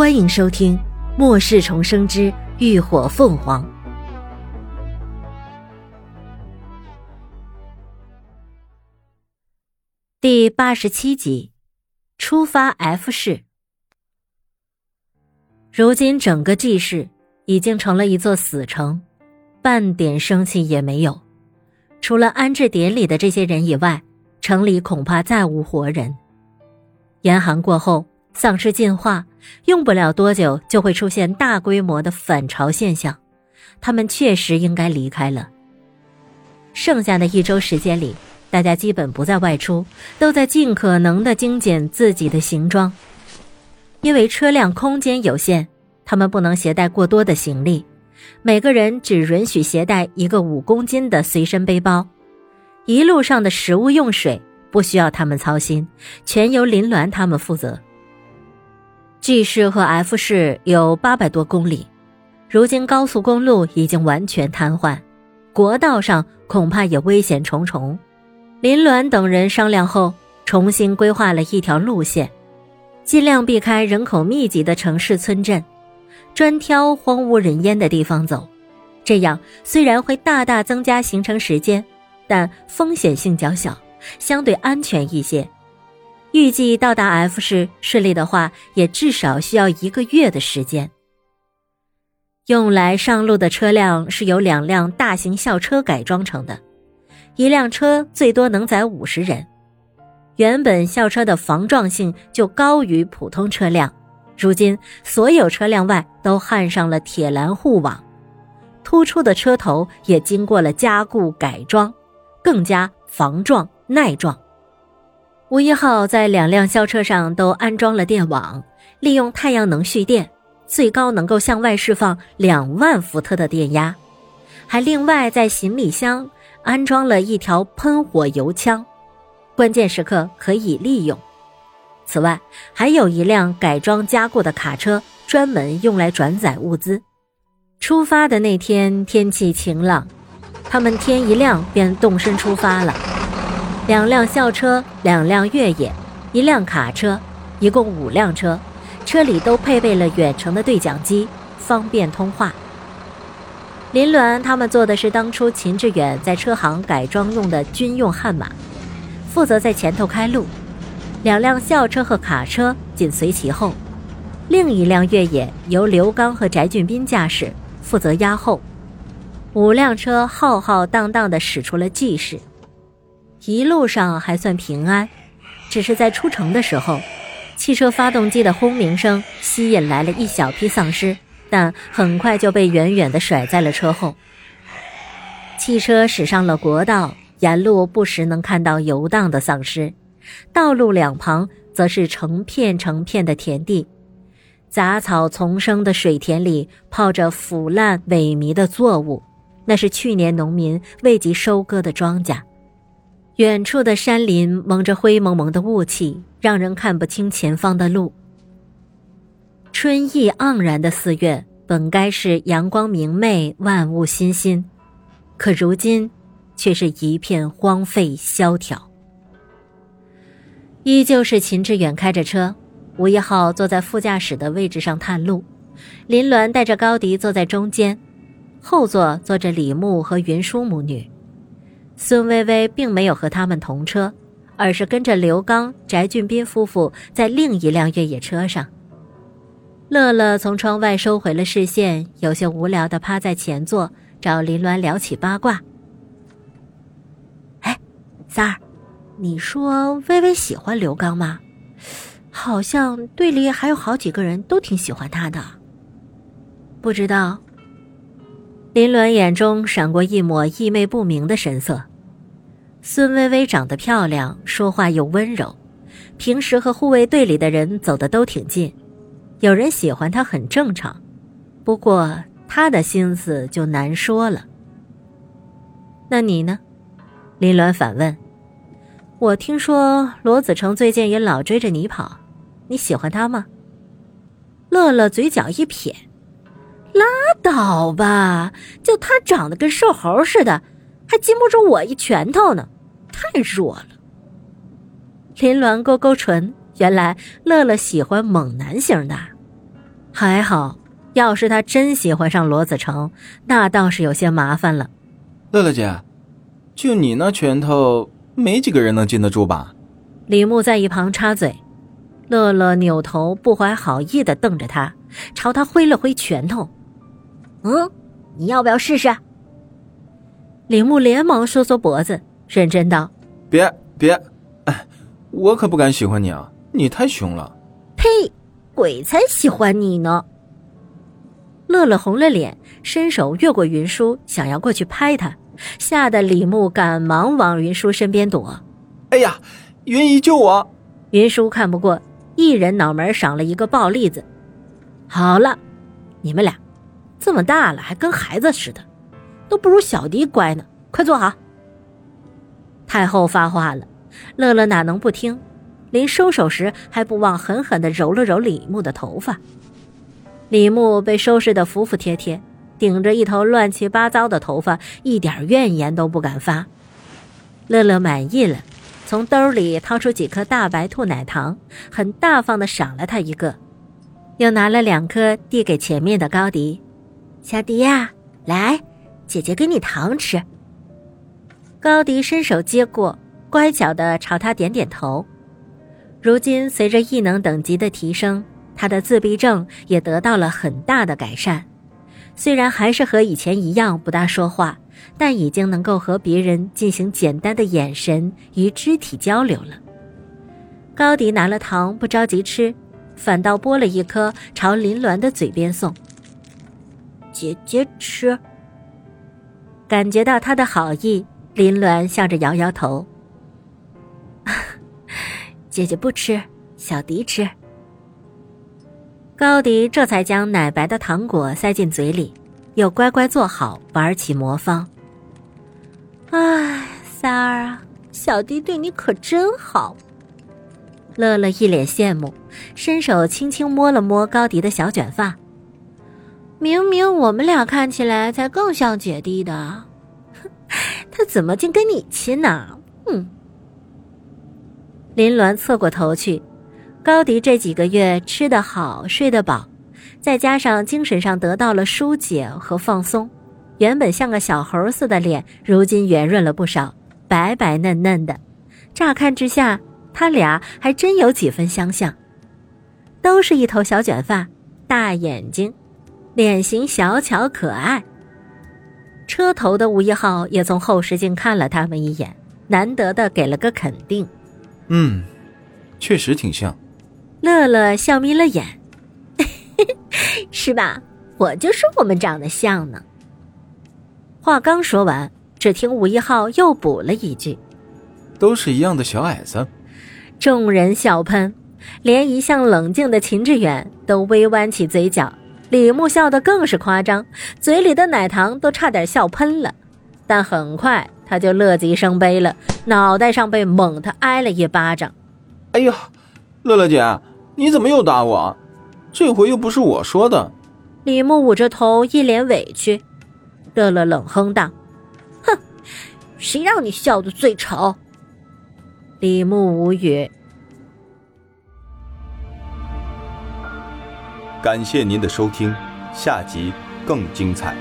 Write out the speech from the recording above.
欢迎收听《末世重生之浴火凤凰》第八十七集。出发 F 市。如今整个 G 市已经成了一座死城，半点生气也没有。除了安置典礼的这些人以外，城里恐怕再无活人。严寒过后。丧尸进化用不了多久就会出现大规模的反潮现象，他们确实应该离开了。剩下的一周时间里，大家基本不再外出，都在尽可能的精简自己的行装。因为车辆空间有限，他们不能携带过多的行李，每个人只允许携带一个五公斤的随身背包。一路上的食物用水不需要他们操心，全由林鸾他们负责。G 市和 F 市有八百多公里，如今高速公路已经完全瘫痪，国道上恐怕也危险重重。林鸾等人商量后，重新规划了一条路线，尽量避开人口密集的城市村镇，专挑荒无人烟的地方走。这样虽然会大大增加行程时间，但风险性较小，相对安全一些。预计到达 F 市顺利的话，也至少需要一个月的时间。用来上路的车辆是由两辆大型校车改装成的，一辆车最多能载五十人。原本校车的防撞性就高于普通车辆，如今所有车辆外都焊上了铁栏护网，突出的车头也经过了加固改装，更加防撞耐撞。吴一号在两辆校车上都安装了电网，利用太阳能蓄电，最高能够向外释放两万伏特的电压，还另外在行李箱安装了一条喷火油枪，关键时刻可以利用。此外，还有一辆改装加固的卡车，专门用来转载物资。出发的那天天气晴朗，他们天一亮便动身出发了。两辆校车，两辆越野，一辆卡车，一共五辆车，车里都配备了远程的对讲机，方便通话。林鸾他们坐的是当初秦志远在车行改装用的军用悍马，负责在前头开路，两辆校车和卡车紧随其后，另一辆越野由刘刚和翟俊斌驾驶，负责压后。五辆车浩浩荡荡地驶出了 G 市。一路上还算平安，只是在出城的时候，汽车发动机的轰鸣声吸引来了一小批丧尸，但很快就被远远的甩在了车后。汽车驶上了国道，沿路不时能看到游荡的丧尸，道路两旁则是成片成片的田地，杂草丛生的水田里泡着腐烂萎靡的作物，那是去年农民未及收割的庄稼。远处的山林蒙着灰蒙蒙的雾气，让人看不清前方的路。春意盎然的四月，本该是阳光明媚、万物欣欣，可如今，却是一片荒废萧条。依旧是秦志远开着车，吴一号坐在副驾驶的位置上探路，林鸾带着高迪坐在中间，后座坐着李牧和云舒母女。孙薇薇并没有和他们同车，而是跟着刘刚、翟俊斌夫妇在另一辆越野车上。乐乐从窗外收回了视线，有些无聊的趴在前座，找林鸾聊起八卦。哎，三儿，你说薇薇喜欢刘刚吗？好像队里还有好几个人都挺喜欢他的。不知道。林鸾眼中闪过一抹意味不明的神色。孙薇薇长得漂亮，说话又温柔，平时和护卫队里的人走的都挺近，有人喜欢她很正常。不过她的心思就难说了。那你呢？林鸾反问。我听说罗子成最近也老追着你跑，你喜欢他吗？乐乐嘴角一撇，拉倒吧，就他长得跟瘦猴似的。还禁不住我一拳头呢，太弱了。林鸾勾勾唇，原来乐乐喜欢猛男型的。还好，要是他真喜欢上罗子成，那倒是有些麻烦了。乐乐姐，就你那拳头，没几个人能禁得住吧？李牧在一旁插嘴。乐乐扭头，不怀好意的瞪着他，朝他挥了挥拳头。嗯，你要不要试试？李牧连忙缩缩脖子，认真道：“别别，哎，我可不敢喜欢你啊，你太凶了。”呸！鬼才喜欢你呢！乐乐红了脸，伸手越过云舒，想要过去拍他，吓得李牧赶忙往云舒身边躲。哎呀，云姨救我！云舒看不过，一人脑门赏了一个暴栗子。好了，你们俩这么大了还跟孩子似的，都不如小迪乖呢。快坐好。太后发话了，乐乐哪能不听？临收手时，还不忘狠狠的揉了揉李牧的头发。李牧被收拾的服服帖帖，顶着一头乱七八糟的头发，一点怨言都不敢发。乐乐满意了，从兜里掏出几颗大白兔奶糖，很大方的赏了他一个，又拿了两颗递给前面的高迪：“小迪呀，来，姐姐给你糖吃。”高迪伸手接过，乖巧的朝他点点头。如今随着异能等级的提升，他的自闭症也得到了很大的改善。虽然还是和以前一样不大说话，但已经能够和别人进行简单的眼神与肢体交流了。高迪拿了糖，不着急吃，反倒剥了一颗朝林鸾的嘴边送：“姐姐吃。”感觉到他的好意，林鸾笑着摇摇头。姐姐不吃，小迪吃。高迪这才将奶白的糖果塞进嘴里，又乖乖坐好，玩起魔方。哎，三儿啊，小迪对你可真好。乐乐一脸羡慕，伸手轻轻摸了摸高迪的小卷发。明明我们俩看起来才更像姐弟的，他怎么竟跟你亲呢？嗯。林鸾侧过头去，高迪这几个月吃得好，睡得饱，再加上精神上得到了疏解和放松，原本像个小猴似的脸，如今圆润了不少，白白嫩嫩的。乍看之下，他俩还真有几分相像，都是一头小卷发，大眼睛，脸型小巧可爱。车头的吴一浩也从后视镜看了他们一眼，难得的给了个肯定。嗯，确实挺像。乐乐笑眯了眼，是吧？我就说我们长得像呢。话刚说完，只听吴一浩又补了一句：“都是一样的小矮子。”众人笑喷，连一向冷静的秦志远都微弯起嘴角。李牧笑得更是夸张，嘴里的奶糖都差点笑喷了。但很快。他就乐极生悲了，脑袋上被猛地挨了一巴掌。哎呦，乐乐姐，你怎么又打我？这回又不是我说的。李牧捂着头，一脸委屈。乐乐冷哼道：“哼，谁让你笑得最丑？”李牧无语。感谢您的收听，下集更精彩。